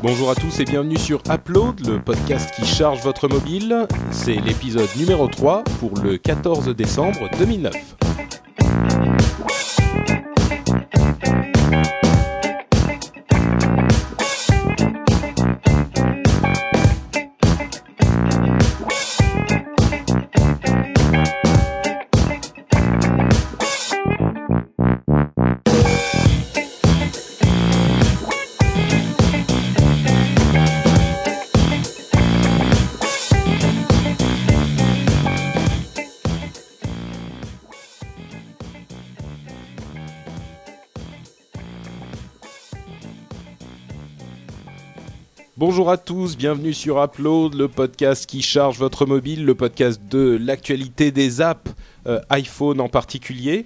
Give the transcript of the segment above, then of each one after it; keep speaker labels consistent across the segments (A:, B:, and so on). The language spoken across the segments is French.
A: Bonjour à tous et bienvenue sur Upload, le podcast qui charge votre mobile. C'est l'épisode numéro 3 pour le 14 décembre 2009. Bonjour à tous, bienvenue sur Upload, le podcast qui charge votre mobile, le podcast de l'actualité des apps euh, iPhone en particulier.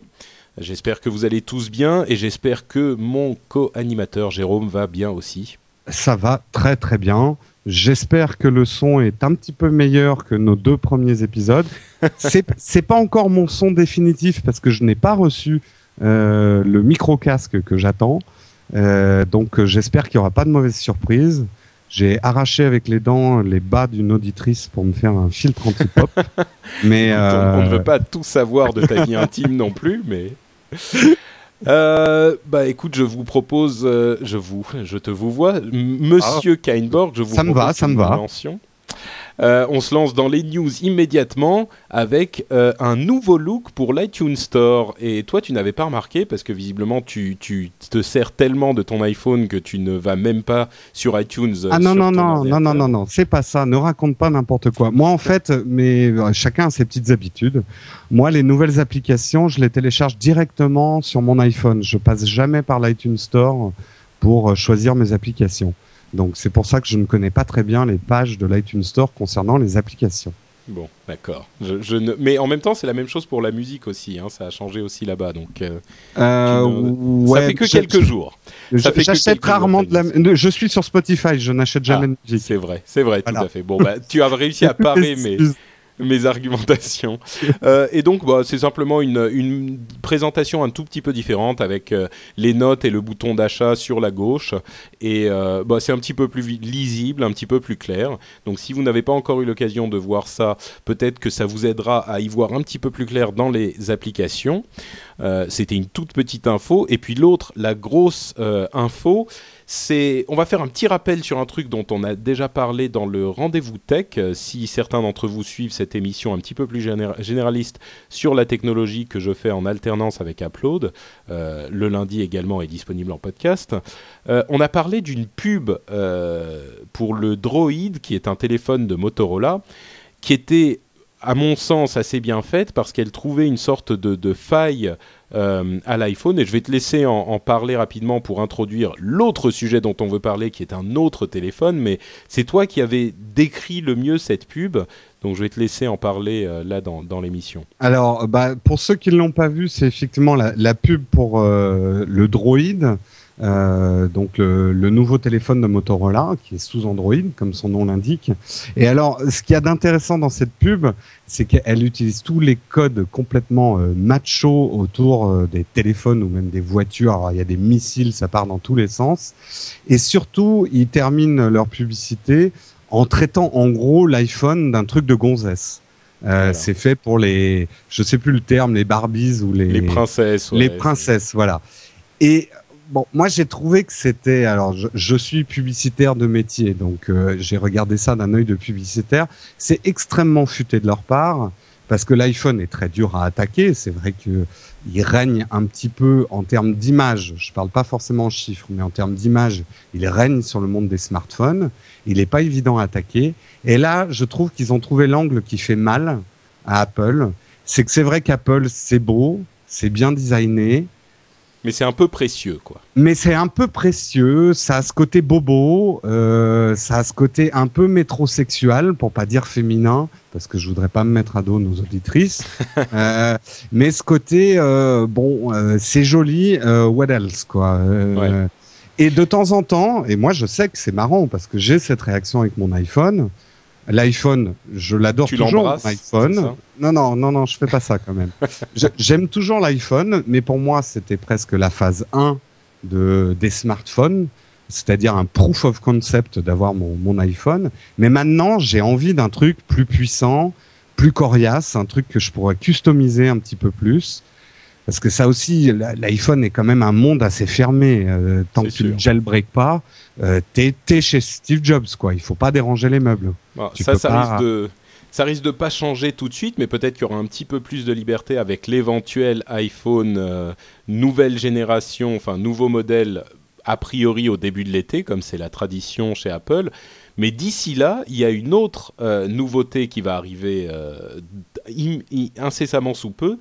A: J'espère que vous allez tous bien et j'espère que mon co-animateur Jérôme va bien aussi.
B: Ça va très très bien. J'espère que le son est un petit peu meilleur que nos deux premiers épisodes. c'est pas encore mon son définitif parce que je n'ai pas reçu euh, le micro casque que j'attends. Euh, donc j'espère qu'il n'y aura pas de mauvaise surprise. J'ai arraché avec les dents les bas d'une auditrice pour me faire un filtre anti-pop.
A: mais euh... on, ne veut pas tout savoir de ta vie intime non plus, mais. Euh, bah écoute, je vous propose, euh, je vous, je te vous vois, Monsieur ah. Kainborg, je vous
B: ça me va, ça me va.
A: Euh, on se lance dans les news immédiatement avec euh, un nouveau look pour l'iTunes Store. Et toi, tu n'avais pas remarqué parce que visiblement, tu, te sers tellement de ton iPhone que tu ne vas même pas sur iTunes.
B: Ah non, non, non, non, non, non, non, c'est pas ça. Ne raconte pas n'importe quoi. Moi, en fait, mais euh, chacun a ses petites habitudes. Moi, les nouvelles applications, je les télécharge directement sur mon iPhone. Je passe jamais par l'iTunes Store pour choisir mes applications. Donc c'est pour ça que je ne connais pas très bien les pages de l'iTunes Store concernant les applications.
A: Bon, d'accord. Je, ne... Mais en même temps, c'est la même chose pour la musique aussi. Hein. Ça a changé aussi là-bas. Donc, euh,
B: euh,
A: ça fait que quelques jours.
B: J'achète rarement de la. Je suis sur Spotify. Je n'achète jamais
A: ah,
B: de musique.
A: C'est vrai, c'est vrai, tout à fait. Bon, bah, tu as réussi à parer, mais mes argumentations. Euh, et donc, bah, c'est simplement une, une, présentation un tout petit peu différente avec euh, les notes et le bouton d'achat sur la gauche. Et euh, bah, c'est un petit peu plus lisible, un petit peu plus clair. Donc, si vous n'avez pas encore eu l'occasion de voir ça, peut-être que ça vous aidera à y voir un petit peu plus clair dans les applications. C'était une toute petite info. Et puis l'autre, la grosse info, on va faire un petit rappel sur un truc dont on a déjà parlé dans le rendez-vous tech. Euh, si certains d'entre vous suivent cette émission un petit peu plus généraliste sur la technologie que je fais en alternance avec Upload, euh, le lundi également est disponible en podcast. Euh, on a parlé d'une pub pour le Droid, qui est un téléphone de Motorola, qui était à mon sens assez bien faite parce qu'elle trouvait une sorte de faille euh, à l'iPhone. Et je vais te laisser en, parler rapidement pour introduire l'autre sujet dont on veut parler, qui est un autre téléphone. Mais c'est toi qui avais décrit le mieux cette pub. Donc je vais te laisser en parler euh, là dans, dans l'émission.
B: Alors, bah, pour ceux qui ne l'ont pas vu, c'est effectivement la, pub pour euh, le Droid. Euh, donc le, nouveau téléphone de Motorola qui est sous Android comme son nom l'indique. Et alors ce qu'il y a d'intéressant dans cette pub, c'est qu'elle utilise tous les codes complètement euh, macho autour euh, des téléphones ou même des voitures. Alors, il y a des missiles, ça part dans tous les sens. Et surtout, ils terminent leur publicité en traitant en gros l'iPhone d'un truc de gonzesse. Euh, C'est fait pour les, je sais plus le terme, les Barbies ou les,
A: les princesses.
B: Les princesses, voilà. Et bon, moi j'ai trouvé que c'était. Alors, je, suis publicitaire de métier, donc euh, j'ai regardé ça d'un œil de publicitaire. C'est extrêmement futé de leur part parce que l'iPhone est très dur à attaquer. C'est vrai que il règne un petit peu en termes d'image. Je parle pas forcément en chiffres, mais en termes d'image, il règne sur le monde des smartphones. Il n'est pas évident à attaquer. Et là, je trouve qu'ils ont trouvé l'angle qui fait mal à Apple. C'est que c'est vrai qu'Apple, c'est beau, c'est bien designé,
A: mais c'est un peu précieux, quoi.
B: Mais c'est un peu précieux, ça a ce côté bobo, euh, ça a ce côté un peu métrosexuel, pour pas dire féminin, parce que je voudrais pas me mettre à dos nos auditrices. euh, mais ce côté, euh, bon, c'est joli, what else, quoi. Ouais. Et de temps en temps, et moi je sais que c'est marrant, parce que j'ai cette réaction avec mon iPhone, L'iPhone, je l'adore toujours. L'iPhone. Non, non, non, non, je fais pas ça quand même. J'aime toujours l'iPhone, mais pour moi, c'était presque la phase 1 de, des smartphones. c'est-à-dire un proof of concept d'avoir mon, mon iPhone. Mais maintenant, j'ai envie d'un truc plus puissant, plus coriace, un truc que je pourrais customiser un petit peu plus. Parce que ça aussi, l'iPhone est quand même un monde assez fermé. Euh, tant que tu ne jailbreak pas, euh, t'es es chez Steve Jobs, quoi. Il faut pas déranger les meubles.
A: ça, ça risque de ça risque de pas changer tout de suite, mais peut-être qu'il y aura un petit peu plus de liberté avec l'éventuel iPhone euh, nouvelle génération, enfin nouveau modèle a priori au début de l'été, comme c'est la tradition chez Apple. Mais d'ici là, il y a une autre euh, nouveauté qui va arriver incessamment sous peu.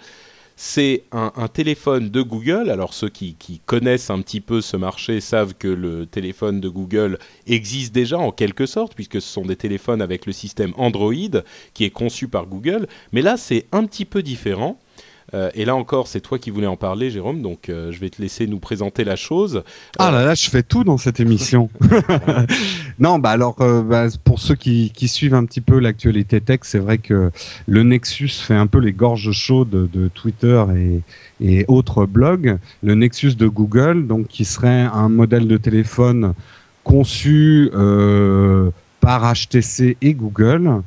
A: C'est un, téléphone de Google. Alors ceux qui, connaissent un petit peu ce marché savent que le téléphone de Google existe déjà en quelque sorte, puisque ce sont des téléphones avec le système Android qui est conçu par Google. Mais là, c'est un petit peu différent. Euh, et là encore, c'est toi qui voulais en parler, Jérôme, donc euh, je vais te laisser nous présenter la chose.
B: Ah là là, je fais tout dans cette émission. non, bah alors, euh, bah, pour ceux qui, qui, suivent un petit peu l'actualité tech, c'est vrai que le Nexus fait un peu les gorges chaudes de, Twitter et, et autres blogs. Le Nexus de Google, donc qui serait un modèle de téléphone conçu par HTC et Google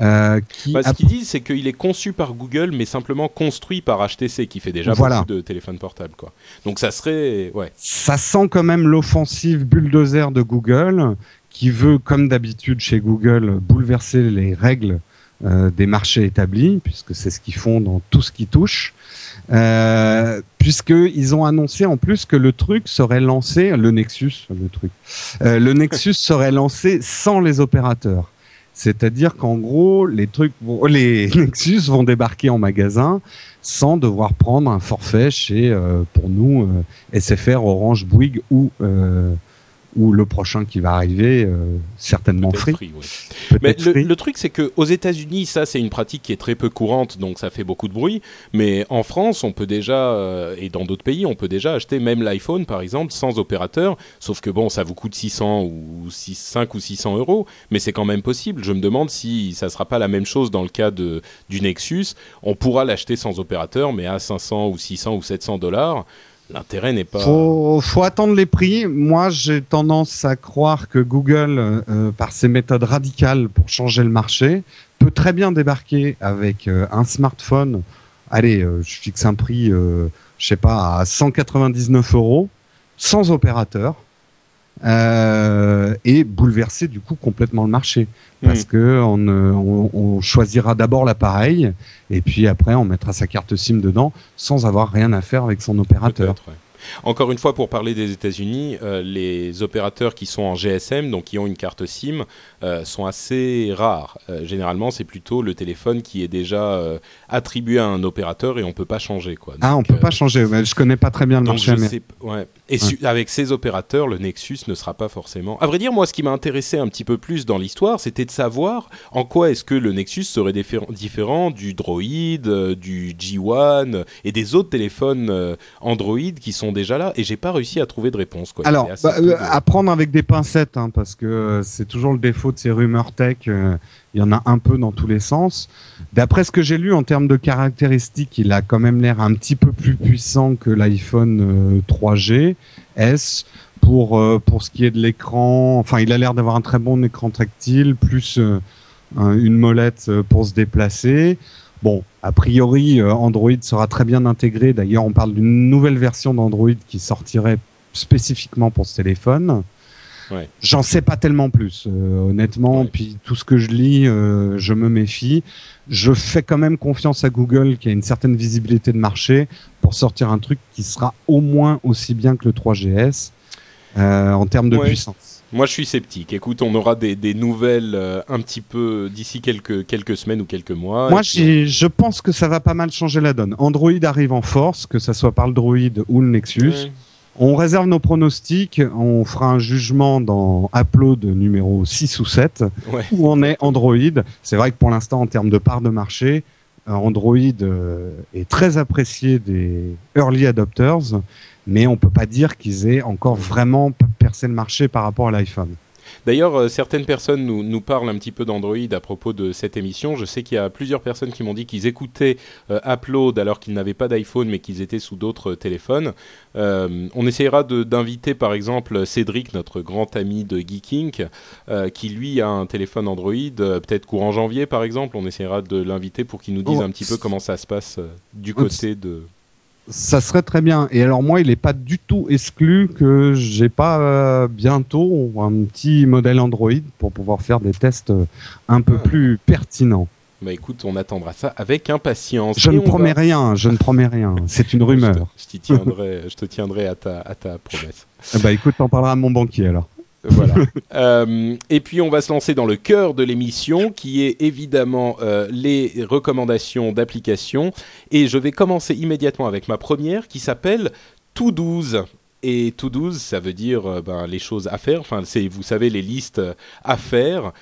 A: euh, qui bah, ce qu'ils disent, c'est qu'il est conçu par Google, mais simplement construit par HTC, qui fait déjà beaucoup de téléphones portables. Quoi. Donc ça serait... Ouais.
B: Ça sent quand même l'offensive bulldozer de Google, qui veut, comme d'habitude chez Google, bouleverser les règles euh, des marchés établis, puisque c'est ce qu'ils font dans tout ce qui touche. Euh, puisqu'ils ont annoncé en plus que le truc serait lancé, le Nexus, le truc, euh, le Nexus serait lancé sans les opérateurs. C'est-à-dire qu'en gros, les trucs, les Nexus vont débarquer en magasin sans devoir prendre un forfait chez, euh, pour nous, euh, SFR, Orange, Bouygues ou euh, ou le prochain qui va arriver, euh, certainement free.
A: Mais le, truc, c'est que aux États-Unis, ça, c'est une pratique qui est très peu courante, donc ça fait beaucoup de bruit. Mais en France, on peut déjà, euh, et dans d'autres pays, on peut déjà acheter même l'iPhone, par exemple, sans opérateur. Sauf que bon, ça vous coûte 600 ou 6, 5 ou 600 euros, mais c'est quand même possible. Je me demande si ça sera pas la même chose dans le cas de, du Nexus. On pourra l'acheter sans opérateur, mais à 500 ou 600 ou 700 dollars. L'intérêt n'est pas.
B: Faut, faut attendre les prix. Moi, j'ai tendance à croire que Google, euh, par ses méthodes radicales pour changer le marché, peut très bien débarquer avec euh, un smartphone. Allez, euh, je fixe un prix, je sais pas, à 199 euros, sans opérateur. Euh, et bouleverser du coup complètement le marché parce mm. que on, on, on choisira d'abord l'appareil et puis après on mettra sa carte SIM dedans sans avoir rien à faire avec son opérateur.
A: Encore une fois, pour parler des États-Unis, euh, les opérateurs qui sont en GSM, donc qui ont une carte SIM, euh, sont assez rares. Euh, généralement, c'est plutôt le téléphone qui est déjà attribué à un opérateur et on peut pas changer. Quoi.
B: ah, on peut pas changer. Je connais pas très bien le marché.
A: ouais. Et avec ces opérateurs, le Nexus ne sera pas forcément. À vrai dire, moi, ce qui m'a intéressé un petit peu plus dans l'histoire, c'était de savoir en quoi est-ce que le Nexus serait différent du Droid, du G1 et des autres téléphones Android qui sont déjà là et j'ai pas réussi à trouver de réponse. Quoi.
B: Alors, bah, euh, à prendre avec des pincettes, hein, parce que euh, c'est toujours le défaut de ces rumeurs tech. Euh, il y en a un peu dans tous les sens. D'après ce que j'ai lu en termes de caractéristiques, il a quand même l'air un petit peu plus puissant que l'iPhone 3G S. Pour pour ce qui est de l'écran, enfin, il a l'air d'avoir un très bon écran tactile, plus une molette pour se déplacer. Bon, a priori, euh, Android sera très bien intégré. D'ailleurs, on parle d'une nouvelle version d'Android qui sortirait spécifiquement pour ce téléphone. Ouais. J'en sais pas tellement plus, euh, honnêtement. Puis tout ce que je lis, euh, je me méfie. Je fais quand même confiance à Google, qui a une certaine visibilité de marché, pour sortir un truc qui sera au moins aussi bien que le 3GS en termes de puissance.
A: Moi, je suis sceptique. Écoute, on aura des, des nouvelles euh, un petit peu d'ici quelques, quelques semaines ou quelques mois.
B: Moi, je pense que ça va pas mal changer la donne. Android arrive en force, que ça soit par le Droid ou le Nexus. On réserve nos pronostics. On fera un jugement dans Upload numéro 6 ou 7, où on est Android. C'est vrai que pour l'instant, en termes de part de marché, euh, Android euh, est très apprécié des early adopters mais on peut pas dire qu'ils aient encore vraiment percé le marché par rapport à l'iPhone.
A: D'ailleurs, euh, certaines personnes nous, nous, parlent un petit peu d'Android à propos de cette émission. Je sais qu'il y a plusieurs personnes qui m'ont dit qu'ils écoutaient euh, Upload alors qu'ils n'avaient pas d'iPhone mais qu'ils étaient sous d'autres téléphones. Euh, on essayera d'inviter par exemple Cédric, notre grand ami de Geeking, qui lui a un téléphone Android, peut-être courant janvier par exemple. On essayera de l'inviter pour qu'il nous dise oh. un petit peu comment ça se passe du côté de
B: ça serait très bien. Et alors moi, il n'est pas du tout exclu que j'ai pas euh, bientôt un petit modèle Android pour pouvoir faire des tests euh, un peu ah. plus pertinents.
A: Bah écoute, on attendra ça avec impatience.
B: Je ne promets rien, je ne promets rien. C'est une rumeur.
A: je, te, tiendrai, je te tiendrai à ta, à ta promesse.
B: bah écoute, t'en parleras à mon banquier alors.
A: Voilà. Euh, et puis on va se lancer dans le cœur de l'émission, qui est évidemment euh, les recommandations d'applications. Et je vais commencer immédiatement avec ma première, qui s'appelle Tout 12. Et to 12, ça veut dire euh, ben, les choses à faire. Enfin, c'est, vous savez, les listes à faire.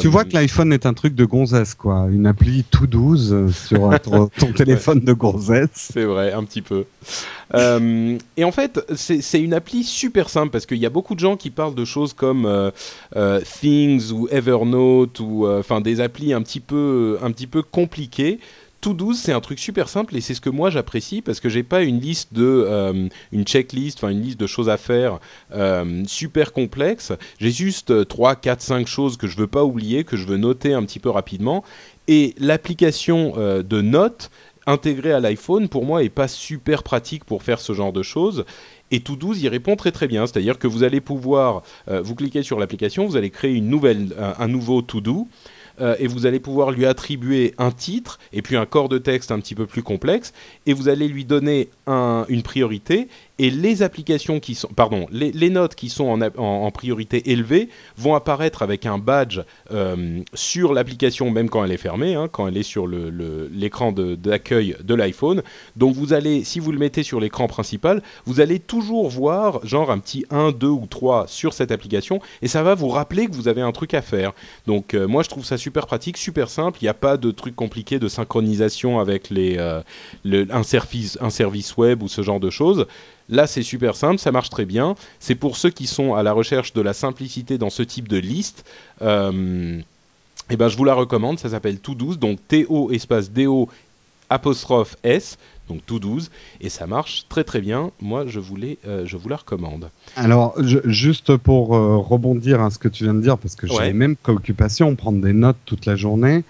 B: tu vois que l'iPhone est un truc de gonzesse, quoi. Une appli to 12 sur ton, téléphone de gonzesse.
A: C'est vrai, un petit peu. Euh, et en fait, c'est une appli super simple parce qu'il y a beaucoup de gens qui parlent de choses comme euh, euh, Things ou Evernote ou enfin des applis un petit peu un petit peu compliquées. Tout 12, c'est un truc super simple et c'est ce que moi j'apprécie parce que j'ai pas une liste de une checklist, enfin une liste de choses à faire super complexe. J'ai juste 3, 4, 5 choses que je veux pas oublier, que je veux noter un petit peu rapidement. Et l'application de notes intégré à l'iPhone, pour moi, est pas super pratique pour faire ce genre de choses. Et tout 12 y répond très très bien. C'est-à-dire que vous allez pouvoir, euh, vous cliquez sur l'application, vous allez créer une nouvelle, un, nouveau to do. Euh, et vous allez pouvoir lui attribuer un titre et puis un corps de texte un petit peu plus complexe et vous allez lui donner une priorité et les applications qui sont, pardon, les, notes qui sont en, priorité élevée vont apparaître avec un badge euh, sur l'application même quand elle est fermée, hein, quand elle est sur l'écran le, d'accueil de, l'iPhone. Donc vous allez, si vous le mettez sur l'écran principal, vous allez toujours voir genre un petit 1, 2 ou 3 sur cette application et ça va vous rappeler que vous avez un truc à faire. Donc euh, moi je trouve ça super pratique, super simple. Il n'y a pas de truc compliqué de synchronisation avec les, euh, un, service, un service web ou ce genre de choses. Là, c'est super simple, ça marche très bien. C'est pour ceux qui sont à la recherche de la simplicité dans ce type de liste. Euh, eh ben, je vous la recommande. Ça s'appelle Tout 12, donc T-O espace D-O apostrophe S, donc tout 12, et ça marche très très bien. Moi, je, voulais, euh, je vous la recommande.
B: Alors, juste pour euh, rebondir à ce que tu viens de dire, parce que j'ai les mêmes préoccupations, prendre des notes toute la journée.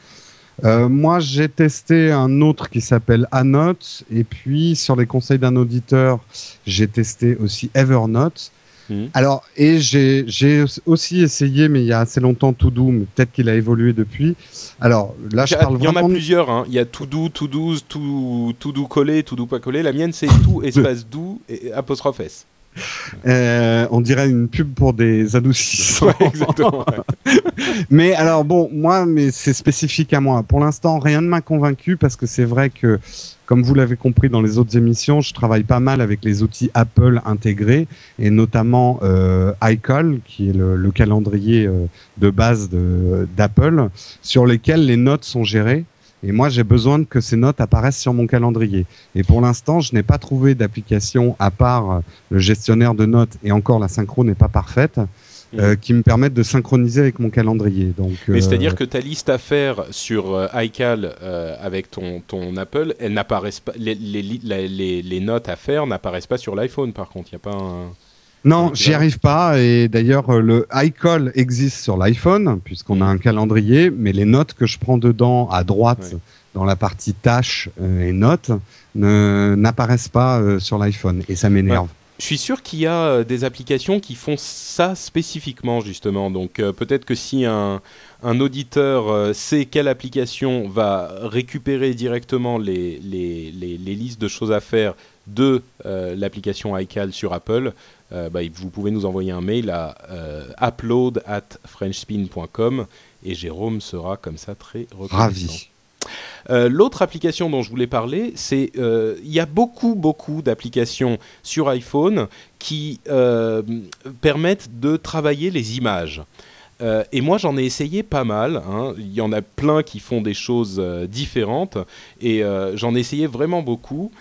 B: Euh, moi, j'ai testé un autre qui s'appelle Anote, et puis sur les conseils d'un auditeur, j'ai testé aussi Evernote. Hmm. Alors, et j'ai aussi essayé, mais il y a assez longtemps, Todo, mais peut-être qu'il a évolué depuis. Alors, là, je parle
A: vraiment... Il y en a plusieurs, hein. Il y a Todo, Todo, Todo, Todo collé, Todo pas collé. La mienne, c'est tout, espace doux, et apostrophe S.
B: Euh, on dirait une pub pour des adoucissants. exactement. mais alors bon, moi, mais c'est spécifique à moi. Pour l'instant, rien ne m'a convaincu parce que c'est vrai que, comme vous l'avez compris dans les autres émissions, je travaille pas mal avec les outils Apple intégrés et notamment euh, iCal, qui est le, calendrier euh, de base d'Apple, sur lesquels les notes sont gérées. Et moi, j'ai besoin que ces notes apparaissent sur mon calendrier. Et pour l'instant, je n'ai pas trouvé d'application à part euh, le gestionnaire de notes et encore la synchro n'est pas parfaite. Euh, mhm. qui me permettent de synchroniser avec mon calendrier. Donc,
A: Mais c'est-à-dire euh, que ta liste à faire sur iCal avec ton, ton Apple, elles n'apparaissent pas, les, les, les, les, notes à faire n'apparaissent pas sur l'iPhone. Par contre, il n'y a pas un.
B: Non, j'y arrive pas. Et d'ailleurs, euh, le iCall existe sur l'iPhone, puisqu'on a mm. un calendrier, mais les notes que je prends dedans, à droite, dans la partie tâches euh, et notes, n'apparaissent pas euh, sur l'iPhone. Et ça m'énerve.
A: Je suis sûr qu'il y a des applications qui font ça spécifiquement, justement. Donc peut-être que si un, un auditeur sait quelle application va récupérer directement les, les, les, les listes de choses à faire de l'application iCal sur Apple, euh, bah, vous pouvez nous envoyer un mail à euh, upload at frenchspin.com et Jérôme sera comme ça très reconnaissant. Ravi. Euh, l'autre application dont je voulais parler, c'est il y a beaucoup beaucoup d'applications sur iPhone qui permettent de travailler les images. et moi, j'en ai essayé pas mal. Hein. Il y en a plein qui font des choses différentes. Et j'en ai essayé vraiment beaucoup.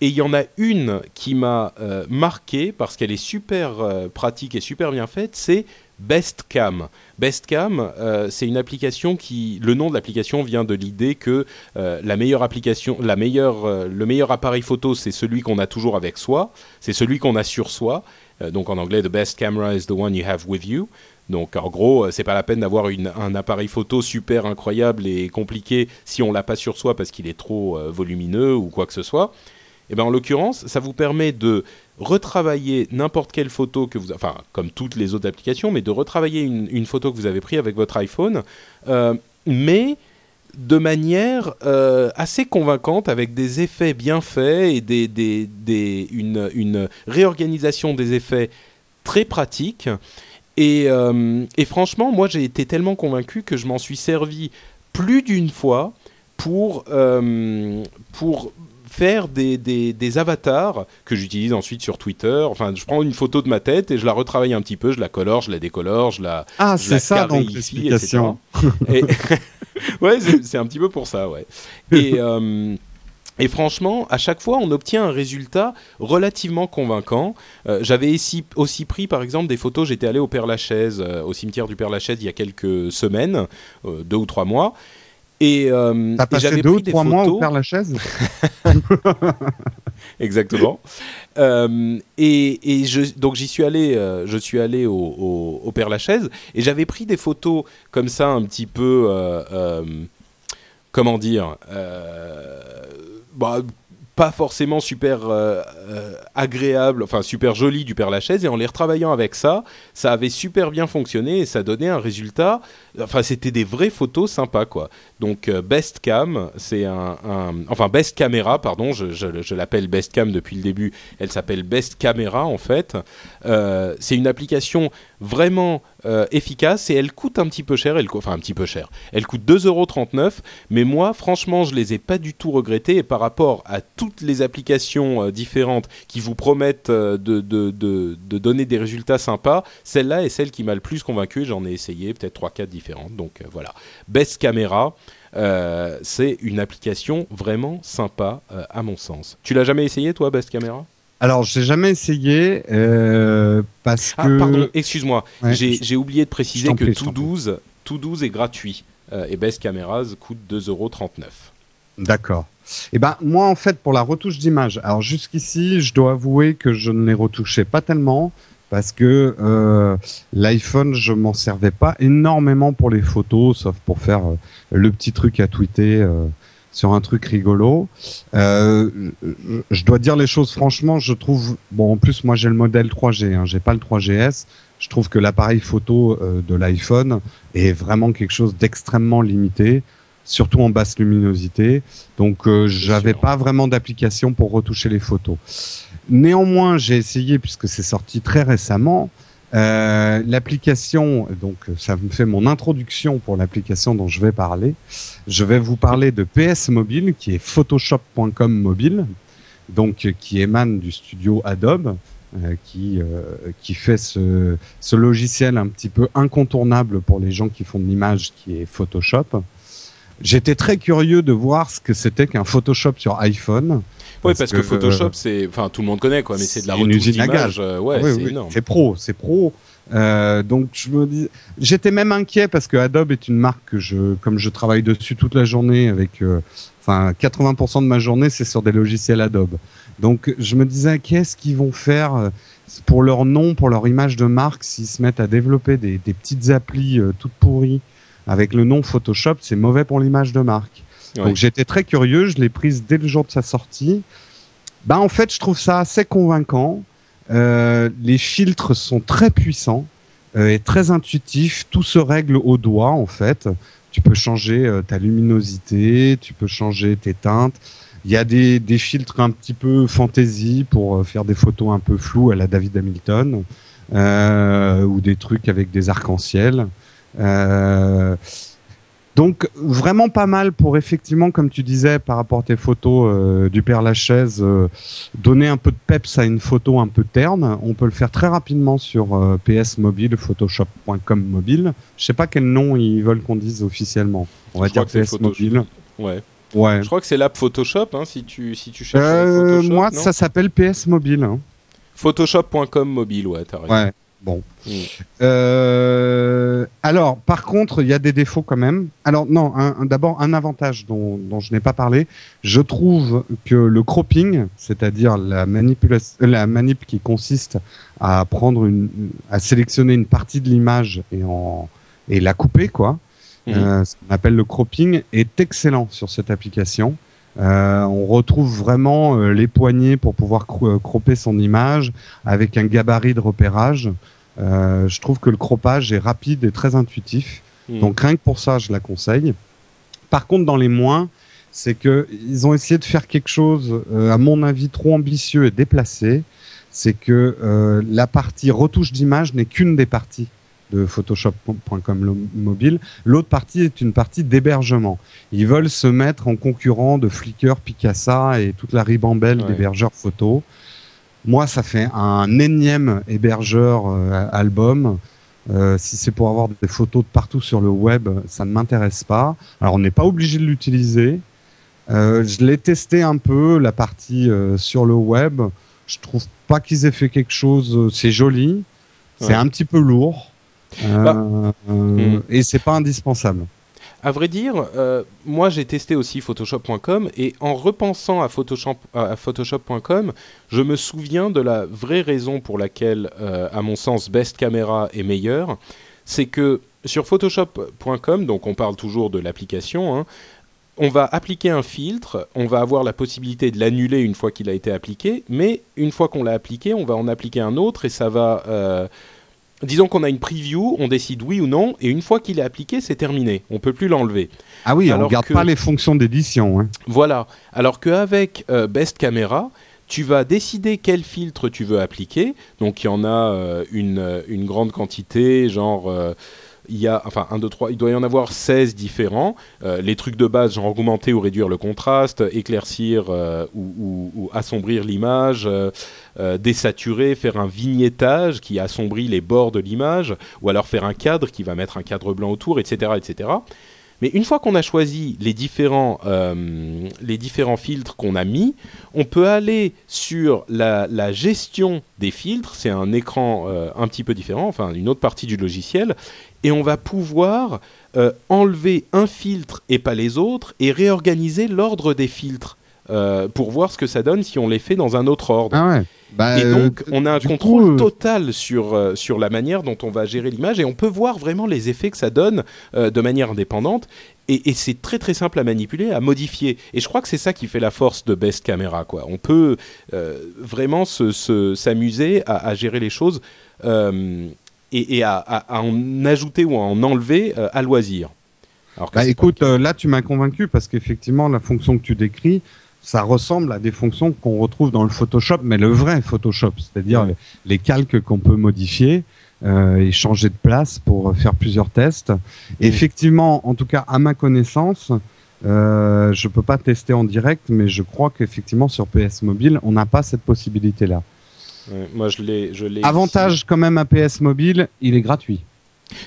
A: Et il y en a une qui m'a marqué parce qu'elle est super pratique et super bien faite, c'est Bestcam. Bestcam, euh, c'est une application qui, le nom de l'application vient de l'idée que euh, la meilleure application, la meilleure, euh, le meilleur appareil photo, c'est celui qu'on a toujours avec soi, c'est celui qu'on a sur soi. donc en anglais, the best camera is the one you have with you. Donc en gros, c'est pas la peine d'avoir un appareil photo super incroyable et compliqué si on l'a pas sur soi parce qu'il est trop volumineux ou quoi que ce soit. Et eh ben en l'occurrence, ça vous permet de retravailler n'importe quelle photo que vous, enfin comme toutes les autres applications, mais de retravailler une, photo que vous avez prise avec votre iPhone, euh, mais de manière euh, assez convaincante, avec des effets bien faits et des, des, des, une, une, réorganisation des effets très pratique. Et, euh, et franchement, moi j'ai été tellement convaincu que je m'en suis servi plus d'une fois pour, pour faire des, des, avatars que j'utilise ensuite sur Twitter. Enfin, je prends une photo de ma tête et je la retravaille un petit peu, je la colore, je la décolore, je la.
B: Ah, c'est ça donc l'explication.
A: ouais, c'est un petit peu pour ça, ouais. Et. Euh, et franchement, à chaque fois, on obtient un résultat relativement convaincant. Euh, j'avais aussi, pris, par exemple, des photos. J'étais allé au Père Lachaise, euh, au cimetière du Père Lachaise, il y a quelques semaines, deux ou trois mois.
B: Et euh, t'as passé deux ou trois mois au Père Lachaise
A: Exactement. Euh, et, et je, donc j'y suis allé, euh, je suis allé au, au, au Père Lachaise et j'avais pris des photos comme ça un petit peu, euh, comment dire, bah, pas forcément super euh, euh, agréable, enfin super joli du Père Lachaise, et en les retravaillant avec ça, ça avait super bien fonctionné et ça donnait un résultat. Enfin, c'était des vraies photos sympas, quoi. Donc, euh, Best Cam, c'est un, enfin Best Camera, pardon, je, je, je l'appelle Best Cam depuis le début. Elle s'appelle Best Camera en fait. c'est une application vraiment euh, efficace et elle coûte un petit peu cher, elle, enfin un petit peu coûte 2,39€, mais moi franchement je les ai pas du tout regrettés et par rapport à toutes les applications euh, différentes qui vous promettent euh, de, donner des résultats sympas, celle-là est celle qui m'a le plus convaincu j'en ai essayé peut-être 3-4 différentes. Donc voilà, Best Camera. c'est une application vraiment sympa à mon sens. Tu l'as jamais essayé toi, Best Camera?
B: Alors, j'ai jamais essayé euh, parce ah, que.
A: pardon, excuse-moi. j'ai oublié de préciser que tout 12, tout 12 est gratuit euh, et Best Cameras coûte 2,39€.
B: D'accord. Eh ben moi en fait pour la retouche d'image, alors jusqu'ici je dois avouer que je ne les retouchais pas tellement parce que euh, l'iPhone je m'en servais pas énormément pour les photos sauf pour faire le petit truc à tweeter sur un truc rigolo. Euh, je dois dire les choses franchement, je trouve bon en plus moi j'ai le modèle 3G, hein, j'ai pas le 3GS. Je trouve que l'appareil photo euh, de l'iPhone est vraiment quelque chose d'extrêmement limité, surtout en basse luminosité. Donc euh, j'avais pas vraiment d'application pour retoucher les photos. Néanmoins, j'ai essayé puisque c'est sorti très récemment. Euh, l'application, donc ça me fait mon introduction pour l'application dont je vais parler. Je vais vous parler de PS Mobile, qui est Photoshop.com mobile, donc qui émane du studio Adobe, euh, qui euh, qui fait ce, ce logiciel un petit peu incontournable pour les gens qui font de l'image, qui est Photoshop. J'étais très curieux de voir ce que c'était qu'un Photoshop sur iPhone.
A: Oui, parce, que, Photoshop, c'est, enfin, tout le monde connaît, quoi, mais c'est de la retouche d'image.
B: Euh, ouais, c'est énorme. C'est pro, c'est pro. Euh, donc je me dis, j'étais même inquiet parce que Adobe est une marque que je, comme je travaille dessus toute la journée avec, euh, enfin 80% de ma journée c'est sur des logiciels Adobe. Donc je me disais qu'est-ce qu'ils vont faire euh, pour leur nom, pour leur image de marque, s'ils se mettent à développer des, des petites applis toutes pourries avec le nom Photoshop, c'est mauvais pour l'image de marque. Donc j'étais très curieux, je l'ai prise dès le jour de sa sortie. Bah en fait, je trouve ça assez convaincant. Euh, les filtres sont très puissants euh, et très intuitifs. Tout se règle au doigt en fait. Tu peux changer euh, ta luminosité, tu peux changer tes teintes. Il y a des, des filtres un petit peu fantasy pour faire des photos un peu floues à la David Hamilton ou des trucs avec des arcs-en-ciel. Euh, donc vraiment pas mal pour effectivement, comme tu disais, par rapport à tes photos euh, du Père Lachaise, euh, donner un peu de peps à une photo un peu terne. On peut le faire très rapidement sur euh, PS Mobile, Photoshop.com mobile. Je sais pas quel nom ils veulent qu'on dise officiellement. On va dire PS Mobile.
A: Ouais.
B: Ouais.
A: Je crois que c'est l'app Photoshop, hein, si tu si tu cherches. Photoshop,
B: moi, ça s'appelle PS Mobile. hein.
A: Photoshop.com mobile, ouais, t'as raison.
B: Ouais. Bon.
A: Mm.
B: Euh, alors, par contre, il y a des défauts quand même. Alors, non, d'abord, un avantage dont, dont je n'ai pas parlé. Je trouve que le cropping, c'est-à-dire la, la manip qui consiste à prendre une, à sélectionner une partie de l'image et en, et la couper, quoi.
A: Mhm.
B: Euh, ce qu'on appelle le cropping est excellent sur cette application. Euh, on retrouve vraiment euh, les poignées pour pouvoir cro- cropper son image avec un gabarit de repérage. Euh, je trouve que le croppage est rapide et très intuitif.
A: Mm.
B: Donc rien que pour ça, je la conseille. Par contre, dans les moins, c'est que ils ont essayé de faire quelque chose, euh, à mon avis, trop ambitieux et déplacé. C'est que euh, la partie retouche d'image n'est qu'une des parties de Photoshop.com mobile. L'autre partie est une partie d'hébergement. Ils veulent se mettre en concurrent de Flickr, Picasa et toute la ribambelle
A: Ouais.
B: d'hébergeurs photo. Moi, ça fait un énième hébergeur euh, album. Euh, si c'est pour avoir des photos de partout sur le web, ça ne m'intéresse pas. Alors, on n'est pas obligé de l'utiliser. Euh, je l'ai testé un peu, la partie sur le web. Je trouve pas qu'ils aient fait quelque chose. C'est joli, c'est un petit peu lourd,
A: Bah, hmm.
B: et c'est pas indispensable.
A: À vrai dire, euh, moi j'ai testé aussi Photoshop.com et en repensant à Photoshop, à Photoshop.com, je me souviens de la vraie raison pour laquelle, euh, à mon sens, Best Camera est meilleur. C'est que sur Photoshop.com, donc on parle toujours de l'application, hein, on va appliquer un filtre, on va avoir la possibilité de l'annuler une fois qu'il a été appliqué, mais une fois qu'on l'a appliqué, on va en appliquer un autre et ça va... euh, disons qu'on a une preview, on décide oui ou non, et une fois qu'il est appliqué, c'est terminé. On peut plus l'enlever.
B: Ah oui, on
A: Alors
B: regarde
A: que-
B: pas les fonctions d'édition. Hein.
A: Voilà. Alors qu'avec euh, Best Camera, tu vas décider quel filtre tu veux appliquer. Donc il y en a euh, une, euh, une grande quantité, genre euh, il y a enfin 1 2 3, il doit y en avoir 16 différents. Euh, les trucs de base, genre augmenter ou réduire le contraste, éclaircir euh, ou, assombrir l'image, euh, désaturer, faire un vignettage qui assombrit les bords de l'image ou alors faire un cadre qui va mettre un cadre blanc autour, etc., etc. Mais une fois qu'on a choisi les différents, les différents filtres qu'on a mis, on peut aller sur la, la gestion des filtres. C'est un écran un petit peu différent, enfin une autre partie du logiciel, et on va pouvoir euh, enlever un filtre et pas les autres et réorganiser l'ordre des filtres euh, pour voir ce que ça donne si on les fait dans un autre ordre.
B: Ah ouais. Bah,
A: Et
B: euh,
A: donc, on a un contrôle
B: coup,
A: total sur, sur la manière dont on va gérer l'image et on peut voir vraiment les effets que ça donne de manière indépendante. Et, et c'est très très simple à manipuler, à modifier. Et je crois que c'est ça qui fait la force de Best Camera. Quoi. On peut vraiment se- se- s'amuser à, à gérer les choses et, et à, à- à en ajouter ou à en enlever euh, à loisir. Alors
B: Bah écoute, euh, là tu m'as convaincu parce qu'effectivement la fonction que tu décris, ça ressemble à des fonctions qu'on retrouve dans le Photoshop, mais le vrai Photoshop, c'est-à-dire
A: Ouais.
B: les, les calques qu'on peut modifier euh, et changer de place pour faire plusieurs tests. Et Effectivement, en tout cas à ma connaissance, euh, je peux pas tester en direct, mais je crois qu'effectivement sur PS Mobile, on n'a pas cette possibilité-là.
A: Ouais, moi, je l'ai. je l'ai ici.
B: Avantage quand même à PS Mobile, il est gratuit.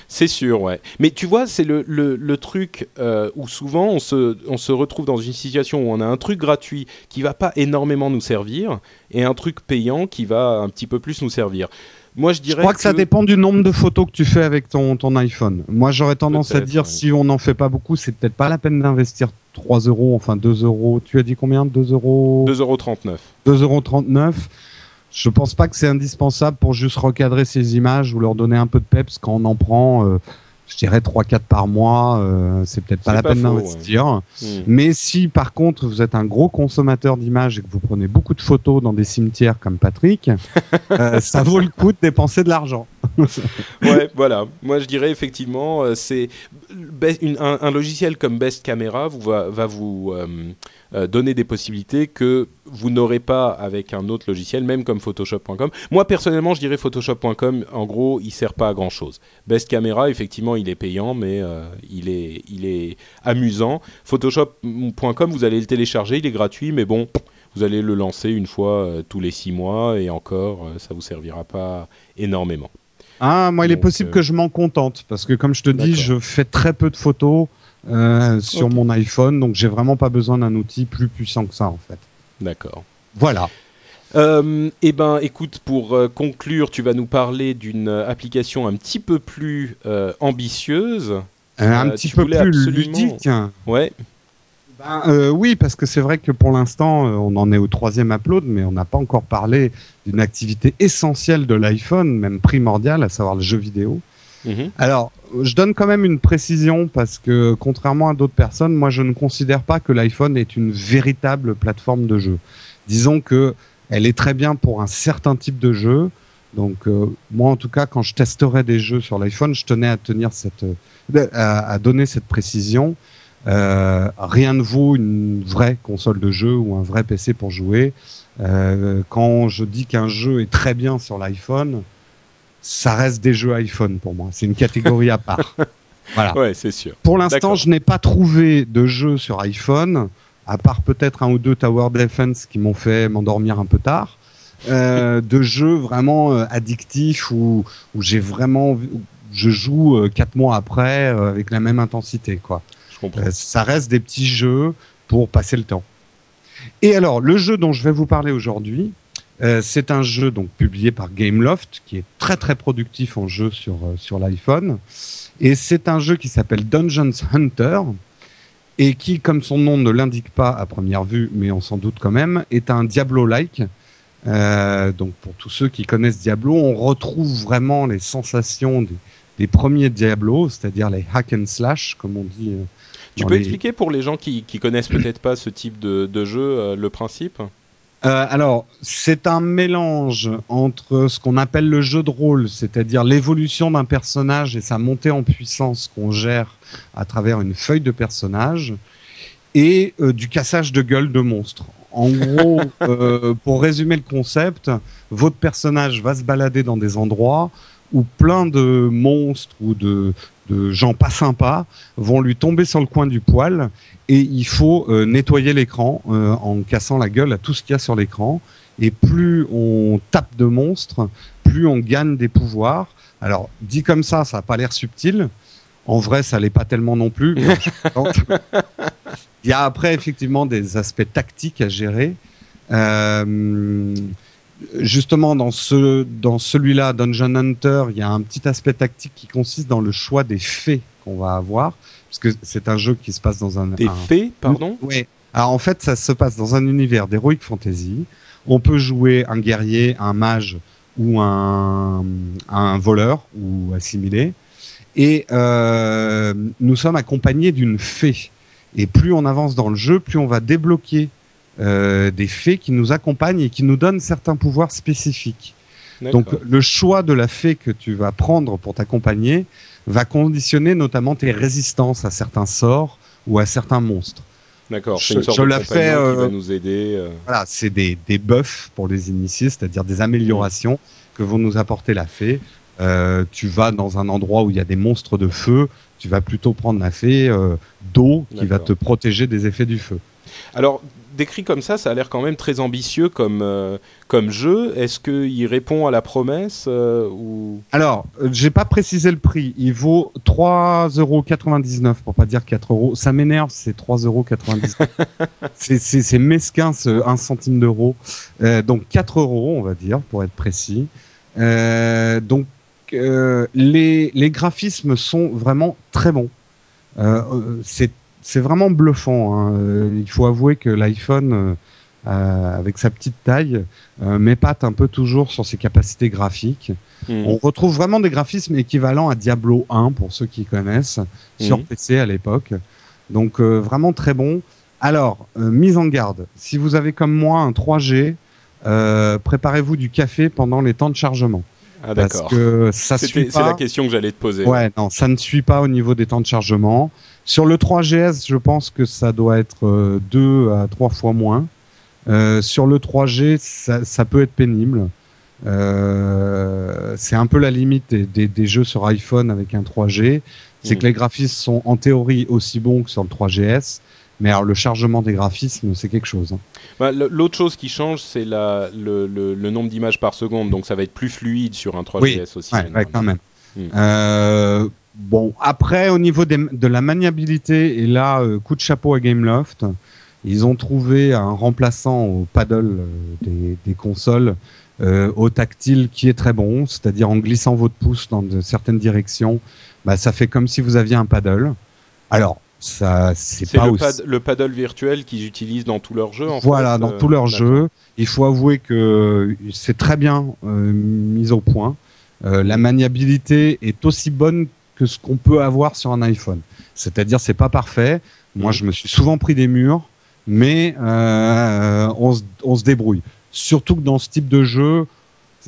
A: C'est sûr, ouais. Mais tu vois, c'est le, le, le truc euh, où souvent on se, on se retrouve dans une situation où on a un truc gratuit qui va pas énormément nous servir et un truc payant qui va un petit peu plus nous servir. Moi, je
B: Je
A: dirais
B: crois que, ça dépend du nombre de photos que tu fais avec ton, ton iPhone. Moi, j'aurais tendance à dire
A: oui.
B: si on n'en fait pas beaucoup, c'est peut-être pas la peine d'investir 3 euros, enfin 2 euros. Tu as dit combien? 2 euros?
A: 2,39€.
B: 2,39 euros. Je pense pas que c'est indispensable pour juste recadrer ces images ou leur donner un peu de peps quand on en prend, euh, je dirais 3-4 par mois. euh, c'est peut-être pas la
A: pas
B: peine d'investir.
A: Hmm.
B: Mais si par contre vous êtes un gros consommateur d'images et que vous prenez beaucoup de photos dans des cimetières comme Patrick, euh, ça vaut le coup de dépenser de l'argent.
A: ouais, voilà. Moi, je dirais effectivement, euh, c'est un, logiciel comme Best Camera vous va, vous euh, euh, donner des possibilités que vous n'aurez pas avec un autre logiciel, même comme Photoshop.com. Moi, personnellement, je dirais Photoshop.com. En gros, il sert pas à grand chose. Best Camera, effectivement, il est payant, mais il est, il est amusant. Photoshop.com, vous allez le télécharger, il est gratuit, mais bon. Vous allez le lancer une fois tous les six mois et encore, euh, ça vous servira pas énormément.
B: Ah, moi, il est possible
A: euh,
B: que je m'en contente parce que, comme je te dis, je fais très peu de photos. sur mon iPhone, donc j'ai vraiment pas besoin d'un outil plus puissant que ça en fait.
A: D'accord.
B: Voilà.
A: Euh, eh ben, écoute, pour euh, conclure, tu vas nous parler d'une application un petit peu plus euh, ambitieuse.
B: un petit peu plus ludique.
A: Ouais.
B: Ben, oui, parce que c'est vrai que pour l'instant, on en est au troisième upload, mais on n'a pas encore parlé d'une activité essentielle de l'iPhone, même primordiale, à savoir le jeu vidéo. Mhm. Alors, je donne quand même une précision parce que contrairement à d'autres personnes, moi je ne considère pas que l'iPhone est une véritable plateforme de jeu. Disons que elle est très bien pour un certain type de jeu. Donc euh, moi en tout cas quand je testerai des jeux sur l'iPhone, je tenais à tenir cette euh, à, donner cette précision. Euh, rien ne vaut une vraie console de jeu ou un vrai PC pour jouer. Euh, quand je dis qu'un jeu est très bien sur l'iPhone, ça reste des jeux iPhone pour moi. C'est une catégorie à part.
A: Voilà. Ouais, c'est sûr.
B: Pour l'instant, je n'ai pas trouvé de jeu sur iPhone à part peut-être un ou deux Tower Defense qui m'ont fait m'endormir un peu tard, euh, de jeux vraiment addictifs où, où j'ai vraiment, je joue quatre mois après avec la même intensité, quoi.
A: Comprends.
B: ça reste des petits jeux pour passer le temps. Et alors, le jeu dont je vais vous parler aujourd'hui, c'est un jeu donc publié par Gameloft qui est très très productif en jeu sur sur l'iPhone et c'est un jeu qui s'appelle Dungeons Hunter et qui, comme son nom ne l'indique pas à première vue, mais on s'en doute quand même, est un Diablo-like. Euh, donc pour tous ceux qui connaissent Diablo, on retrouve vraiment les sensations des, premiers Diablo, c'est-à-dire les hack and slash, comme on dit. Euh,
A: tu peux expliquer pour les gens qui, qui connaissent peut-être pas ce type de, de jeu euh, le principe?
B: Euh, alors, c'est un mélange entre ce qu'on appelle le jeu de rôle, c'est-à-dire l'évolution d'un personnage et sa montée en puissance qu'on gère à travers une feuille de personnage, et euh, du cassage de gueule de monstres. En gros, euh, pour résumer le concept, votre personnage va se balader dans des endroits où plein de monstres ou de, de gens pas sympas vont lui tomber sur le coin du poil et il faut euh, nettoyer l'écran euh, en cassant la gueule à tout ce qu'il y a sur l'écran. Et plus on tape de monstres, plus on gagne des pouvoirs. Alors dit comme ça, ça n'a pas l'air subtil. En vrai, ça l'est pas tellement non plus. il y a après effectivement des aspects tactiques à gérer. Euh, justement dans ce dans celui-là Dungeon Hunter, il y a un petit aspect tactique qui consiste dans le choix des faits qu'on va avoir parce que c'est un jeu qui se passe dans un
A: des faits, pardon?
B: Oui. Alors en fait, ça se passe dans un univers d'heroic fantasy. On peut jouer un guerrier, un mage ou un un voleur ou assimilé et euh, nous sommes accompagnés d'une fée. Et plus on avance dans le jeu, plus on va débloquer des fées qui nous accompagnent et qui nous donnent certains pouvoirs spécifiques. Donc le choix de la fée que tu vas prendre pour t'accompagner va conditionner notamment tes résistances à certains sorts ou à certains monstres.
A: D'accord. Je de la fais, euh, qui va nous aider. Euh.
B: Voilà, c'est des, des buffs pour les initiés, c'est-à-dire des améliorations que vont nous apporter la fée. Euh, tu vas dans un endroit où il y a des monstres de feu, tu vas plutôt prendre la fée d'eau qui va te protéger des effets du feu.
A: Alors, décrit comme ça, ça a l'air quand même très ambitieux comme, euh, comme jeu. Est-ce qu'il répond à la promesse euh, ou...
B: Alors, euh, j'ai pas précisé le prix. Il vaut 3,99€ pour pas dire 4 euros. Ça m'énerve, c'est 3,99€. c'est, mesquin, ce 1 centime d'euro. donc 4 euros, on va dire, pour être précis. donc, les, les graphismes sont vraiment très bons. c'est c'est vraiment bluffant. Hein. Euh, il faut avouer que l'iPhone, euh, euh, avec sa petite taille, m'épate un peu toujours sur ses capacités graphiques. Hmm. On retrouve vraiment des graphismes équivalents à Diablo 1 pour ceux qui connaissent sur hmm. PC à l'époque. Donc vraiment très bon. Alors, mise en garde, si vous avez comme moi un 3G, préparez-vous du café pendant les temps de chargement.
A: Ah, parce
B: que ça suit
A: pas. C'est la question que j'allais te poser.
B: Ouais, non, ça ne suit pas au niveau des temps de chargement. Sur le 3GS, je pense que ça doit être euh, deux à trois fois moins. Euh, sur le 3G, ça, ça, peut être pénible. Euh, c'est un peu la limite des, des, jeux sur iPhone avec un 3G. C'est mm. que les graphismes sont en théorie aussi bons que sur le 3GS. Mais alors le chargement des graphismes, c'est quelque chose. Hein.
A: Bah, L'autre chose qui change, c'est le, le, le, nombre d'images par seconde. Donc ça va être plus fluide sur un 3GS aussi.
B: Ouais, quand même. Hmm. Euh, bon, après au niveau de la maniabilité, et là, coup de chapeau à Gameloft, ils ont trouvé un remplaçant au paddle des, des consoles euh, au tactile qui est très bon, c'est-à-dire en glissant votre pouce dans de certaines directions, bah, ça fait comme si vous aviez un paddle. Alors, ça, c'est pas
A: le,
B: aussi...
A: le paddle virtuel qu'ils utilisent dans tous leurs jeux. En
B: voilà, dans euh, tous leurs jeux. Il faut avouer que c'est très bien euh, mis au point. Euh, la maniabilité est aussi bonne que ce qu'on peut avoir sur un iPhone. C'est-à-dire, c'est pas parfait. Moi, mhm. je me suis souvent pris des murs, mais euh, on, se, on se débrouille. Surtout que dans ce type de jeu,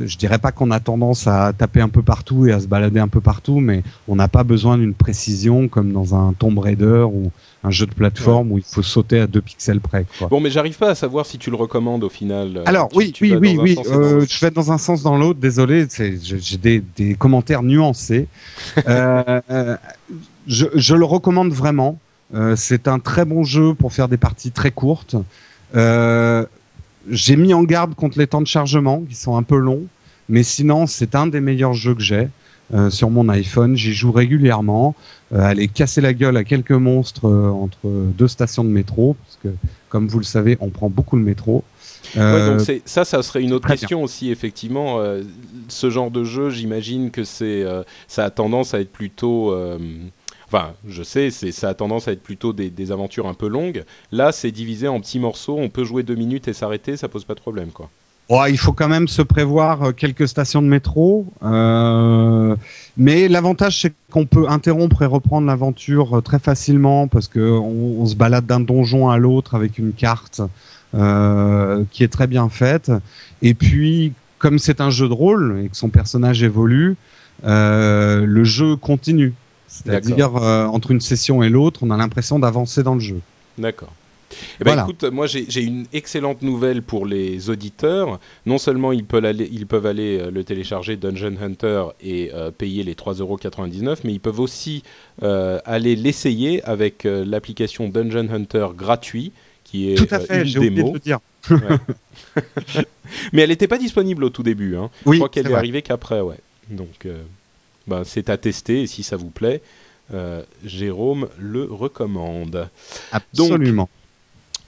B: je dirais pas qu'on a tendance à taper un peu partout et à se balader un peu partout, mais on n'a pas besoin d'une précision comme dans un Tomb Raider ou un jeu de plateforme où il faut sauter à deux pixels près. Quoi.
A: Bon, mais j'arrive pas à savoir si tu le recommandes au final.
B: Alors oui, oui, oui, oui, euh, je vais dans un sens dans l'autre. Désolé, j'ai des, des, commentaires nuancés. euh, euh je, je, le recommande vraiment. Euh, c'est un très bon jeu pour faire des parties très courtes. Euh, j'ai mis en garde contre les temps de chargement qui sont un peu longs, mais sinon c'est un des meilleurs jeux que j'ai euh, sur mon iPhone. J'y joue régulièrement. Euh, aller casser la gueule à quelques monstres euh, entre deux stations de métro, parce que comme vous le savez, on prend beaucoup le métro.
A: Ouais, donc ça, ça serait une autre question aussi, effectivement. ce genre de jeu, j'imagine que c'est, ça a tendance à être plutôt Enfin, je sais, ça a tendance à être plutôt des, aventures un peu longues. Là, c'est divisé en petits morceaux. On peut jouer deux minutes et s'arrêter, ça pose pas de problème, quoi.
B: il faut quand même se prévoir euh, quelques stations de métro. Euh, mais l'avantage, c'est qu'on peut interrompre et reprendre l'aventure euh, très facilement parce que on, se balade d'un donjon à l'autre avec une carte qui est très bien faite. Et puis, comme c'est un jeu de rôle et que son personnage évolue, le jeu continue. C'est-à-dire, euh, entre une session et l'autre, on a l'impression d'avancer dans le jeu.
A: D'accord. Eh ben écoute, moi j'ai une excellente nouvelle pour les auditeurs. Non seulement ils peuvent aller, ils peuvent aller euh, le télécharger Dungeon Hunter et euh, payer les 3,99€, mais ils peuvent aussi aller l'essayer avec l'application Dungeon Hunter gratuit, qui est
B: tout à fait,
A: une démo. De dire. mais elle n'était pas disponible au tout début. Hein. Oui, Je crois qu'elle est, arrivée qu'après, ouais. Donc ben, c'est à tester et si ça vous plaît, euh, Jérôme le recommande.
B: Absolument.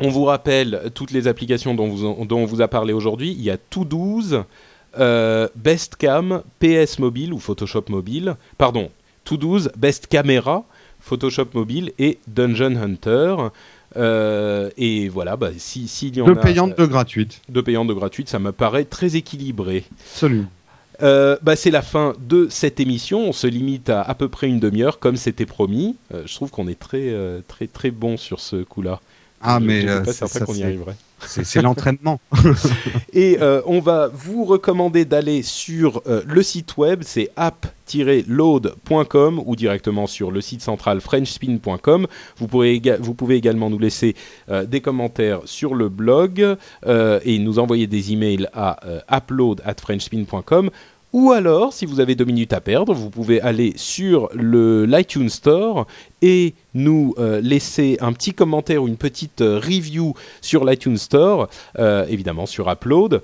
A: on vous rappelle toutes les applications dont, vous, dont on vous a parlé aujourd'hui. Il y a tout 12, euh, Best Cam, PS Mobile ou Photoshop Mobile. Pardon, tout 12, Best Camera, Photoshop Mobile et Dungeon Hunter. Euh, et voilà, bah, s'il si, y en
B: de payantes, de gratuites.
A: De payantes, de gratuites, ça me paraît très équilibré.
B: Absolument.
A: Euh, bah, c'est la fin de cette émission. On se limite à à peu près une demi-heure, comme c'était promis. Euh, je trouve qu'on est très, euh, très, très bon sur ce coup-là.
B: Ah, mais
A: c'est pas qu'on y arriverait.
B: C'est l'entraînement.
A: et on va vous recommander d'aller sur le site web, c'est app-load.com ou directement sur le site central frenchspin.com. Vous, vous pouvez également nous laisser des commentaires sur le blog et nous envoyer des emails à upload@frenchspin.com. Ou alors, si vous avez deux minutes à perdre, vous pouvez aller sur le l'iTunes Store et nous euh, laisser un petit commentaire ou une petite euh, review sur l'iTunes Store, euh, évidemment sur Upload.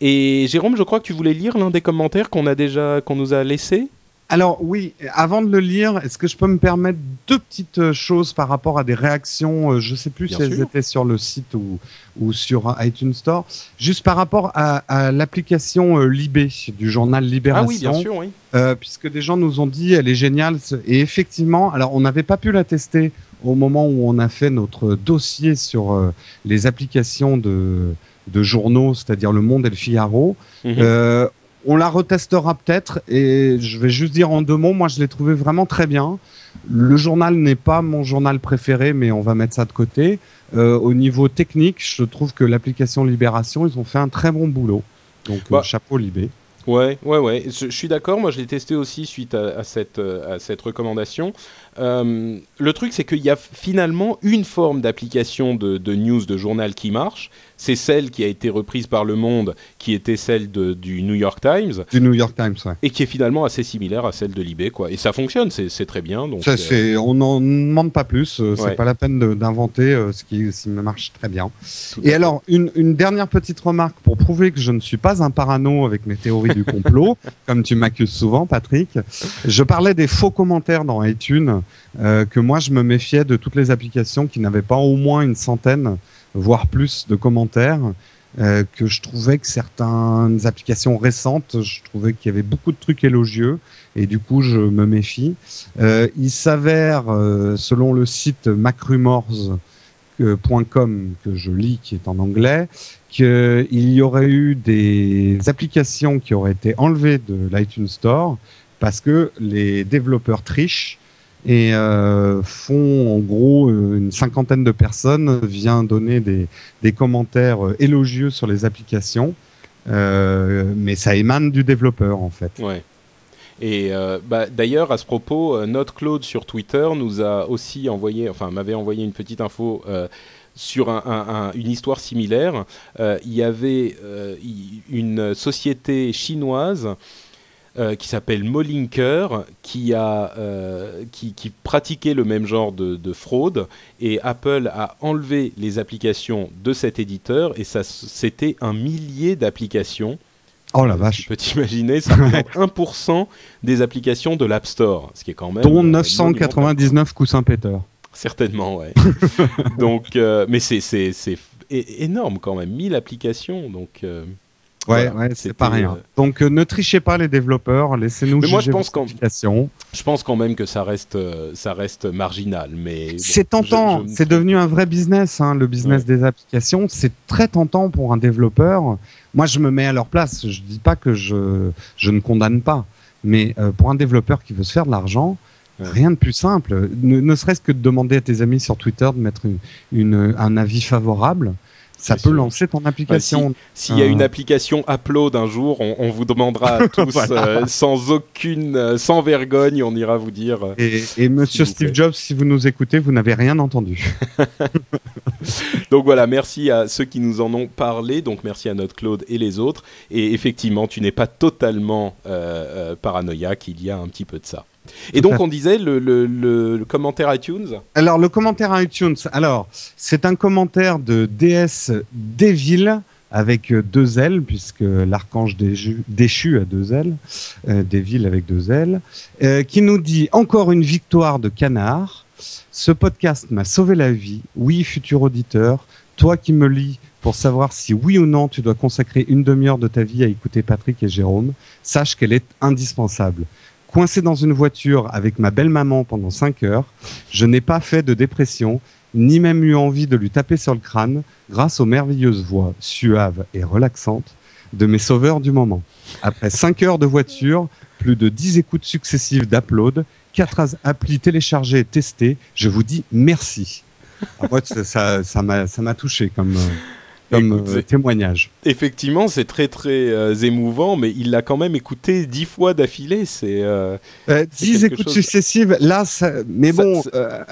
A: Et Jérôme, je crois que tu voulais lire l'un des commentaires qu'on a déjà qu'on nous a laissé.
B: Alors oui, avant de le lire, est-ce que je peux me permettre deux petites euh, choses par rapport à des réactions euh, Je ne sais plus si elles étaient sur le site ou, ou sur iTunes Store. Juste par rapport à, l'application euh, Libé du journal Libération. Ah
A: oui, bien sûr, oui.
B: puisque des gens nous ont dit elle est géniale et effectivement, alors on n'avait pas pu la tester au moment où on a fait notre dossier sur les applications de de journaux, c'est-à-dire Le Monde et Le Figaro. Mhm on la retestera peut-être et je vais juste dire en deux mots, moi je l'ai trouvé vraiment très bien. Le journal n'est pas mon journal préféré, mais on va mettre ça de côté. Euh, au niveau technique, je trouve que l'application Libération, ils ont fait un très bon boulot. Donc euh, bah, chapeau Libé.
A: Ouais, ouais, ouais. Je, suis d'accord. Moi, je l'ai testé aussi suite à, cette, à cette recommandation. Euh, le truc, c'est qu'il y a finalement une forme d'application de, de, news, de journal qui marche c'est celle qui a été reprise par Le Monde, qui était celle du New York Times.
B: Du New York Times, ouais.
A: Et qui est finalement assez similaire à celle de Libé, quoi. Et ça fonctionne, c'est très bien. Donc,
B: ça, euh, on n'en demande pas plus. Euh, c'est pas la peine d'inventer euh, ce qui, marche très bien. Et alors, une, dernière petite remarque pour prouver que je ne suis pas un parano avec mes théories théorie du complot, comme tu m'accuses souvent, Patrick. Je parlais des faux commentaires dans iTunes, euh, que moi je me méfiais de toutes les applications qui n'avaient pas au moins une centaine, voire plus de commentaires. Euh, que je trouvais que certaines applications récentes, je trouvais qu'il y avait beaucoup de trucs élogieux et du coup je me méfie. Euh, il s'avère, euh, selon le site macrumors.com que je lis, qui est en anglais, qu'il y aurait eu des applications qui auraient été enlevées de l'iTunes Store parce que les développeurs trichent et euh, font en gros euh, une cinquantaine de personnes vient donner des, commentaires euh, élogieux sur les applications, mais ça émane du développeur en fait.
A: Ouais. Et bah, d'ailleurs, à ce propos, Note Claude sur Twitter nous a aussi envoyé, enfin m'avait envoyé une petite info sur un, un, un, une histoire similaire. Il y avait une société chinoise euh, qui s'appelle Molinker, qui, a, euh, qui, qui, pratiquait le même genre de, de, fraude, et Apple a enlevé les applications de cet éditeur, et ça, c'était un millier d'applications.
B: Oh la vache.
A: Tu peux t'imaginer, ça représente 1% des applications de l'App Store, ce qui est quand même...
B: Dont 999 coussins péteurs.
A: Certainement, ouais. donc, euh, mais c'est énorme quand même, 1000 applications, donc...
B: Ouais, voilà, ouais c'est pas rien. Euh... Donc euh, ne trichez pas les développeurs, laissez-nous juger
A: moi, je pense
B: applications.
A: Je pense quand même que ça reste, euh, ça reste marginal, mais
B: c'est bon, tentant. C'est devenu un vrai business, hein, le business ouais. des applications. C'est très tentant pour un développeur. Moi, je me mets à leur place. Je dis pas que je, je ne condamne pas, mais euh, pour un développeur qui veut se faire de l'argent, Ouais. Rien de plus simple. Ne, ne serait-ce que de demander à tes amis sur Twitter de mettre une, une, un avis favorable ça peut sûr. lancer ton application.
A: Bah, S'il si y a une application upload un jour, on, on vous demandera à tous voilà. euh, sans aucune, euh, sans vergogne, on ira vous dire. Euh,
B: et, et Monsieur Steve plaît. Jobs, si vous nous écoutez, vous n'avez rien entendu.
A: donc voilà, merci à ceux qui nous en ont parlé. Donc merci à notre Claude et les autres. Et effectivement, tu n'es pas totalement euh, paranoïaque. Il y a un petit peu de ça. Et donc on disait le, le, le, le, commentaire iTunes.
B: Alors le commentaire iTunes, alors c'est un commentaire de DS Devil avec deux L puisque l'archange déchu a deux L, euh, Devil avec deux L, euh, qui nous dit encore une victoire de canard. Ce podcast m'a sauvé la vie. Oui, futur auditeur, toi qui me lis pour savoir si oui ou non tu dois consacrer une demi-heure de ta vie à écouter Patrick et Jérôme, sache qu'elle est indispensable coincé dans une voiture avec ma belle-maman pendant 5 heures, je n'ai pas fait de dépression, ni même eu envie de lui taper sur le crâne grâce aux merveilleuses voix suaves et relaxantes de mes sauveurs du moment. Après 5 heures de voiture, plus de 10 écoutes successives d'upload, 4 applis téléchargées et testées, je vous dis merci. Ah, moi, ça, ça m'a ça touché comme... Euh comme Écoute, euh, témoignage.
A: Effectivement, c'est très très euh, émouvant, mais il l'a quand même écouté dix fois d'affilée. C'est
B: euh, dix écoutes chose... successives. Là, ça, mais ça, bon,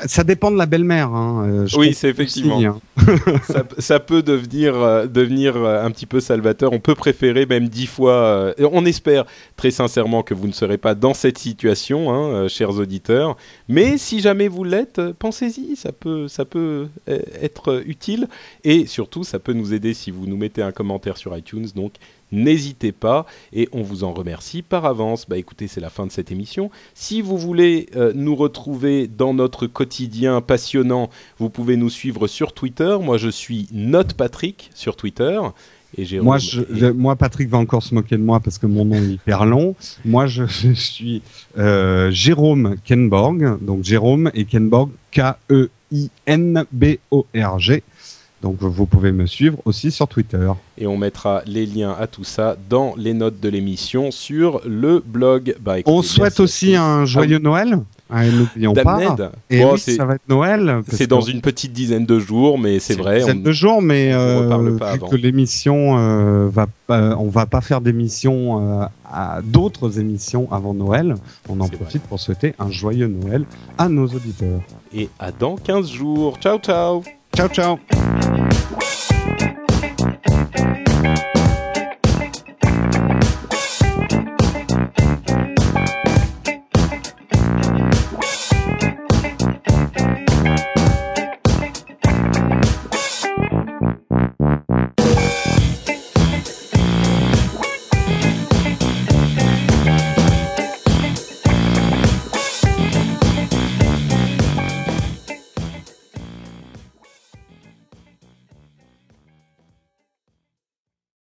B: ça dépend de la belle-mère. Hein,
A: oui, c'est effectivement. Aussi, hein. ça, ça, peut devenir devenir un petit peu salvateur. On peut préférer même dix fois. on espère très sincèrement que vous ne serez pas dans cette situation, hein, chers auditeurs. Mais si jamais vous l'êtes, pensez-y. Ça peut ça peut être utile et surtout ça peut nous aider si vous nous mettez un commentaire sur iTunes. Donc n'hésitez pas et on vous en remercie par avance. Bah écoutez, c'est la fin de cette émission. Si vous voulez euh, nous retrouver dans notre quotidien passionnant, vous pouvez nous suivre sur Twitter. Moi, je suis Note Patrick sur Twitter. Et Jérôme
B: moi, je, je, moi, Patrick va encore se moquer de moi parce que mon nom est hyper long. Moi, je, je suis euh, Jérôme Kenborg, donc Jérôme et Kenborg K-E-I-N-B-O-R-G. Donc vous pouvez me suivre aussi sur Twitter.
A: Et on mettra les liens à tout ça dans les notes de l'émission sur le blog.
B: Bah, écoutez, on souhaite aussi un joyeux ah, Noël. Ah, N'oublions pas. Et bon, oui, ça va être Noël.
A: C'est dans une petite dizaine de jours, mais c'est vrai.
B: Une dizaine on, de jours, mais euh, vu avant. que l'émission euh, va, euh, on va pas faire d'émission euh, à d'autres émissions avant Noël. On en profite vrai. pour souhaiter un joyeux Noël à nos auditeurs.
A: Et à dans 15 jours. Ciao, ciao.
B: Tchau, tchau.